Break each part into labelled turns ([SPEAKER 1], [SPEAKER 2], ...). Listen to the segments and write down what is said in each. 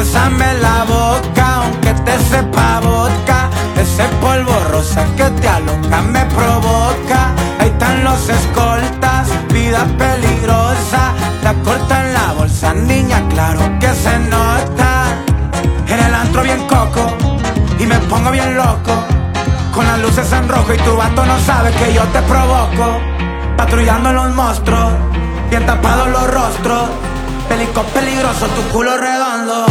[SPEAKER 1] Bésame la boca, aunque te sepa vodka. Ese polvo rosa que te aloca me provoca. Ahí están los escoltas, vida peligrosa. La corta en la bolsa, niña, claro que se nota. En el antro bien coco y me pongo bien loco. Con las luces en rojo y tu vato no sabe que yo te provoco. Patrullando los monstruos, bien tapados los rostros. Pelico peligroso, tu culo redondo.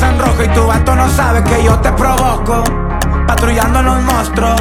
[SPEAKER 1] En rojo y tu vato no sabe que yo te provoco, patrullando los monstruos,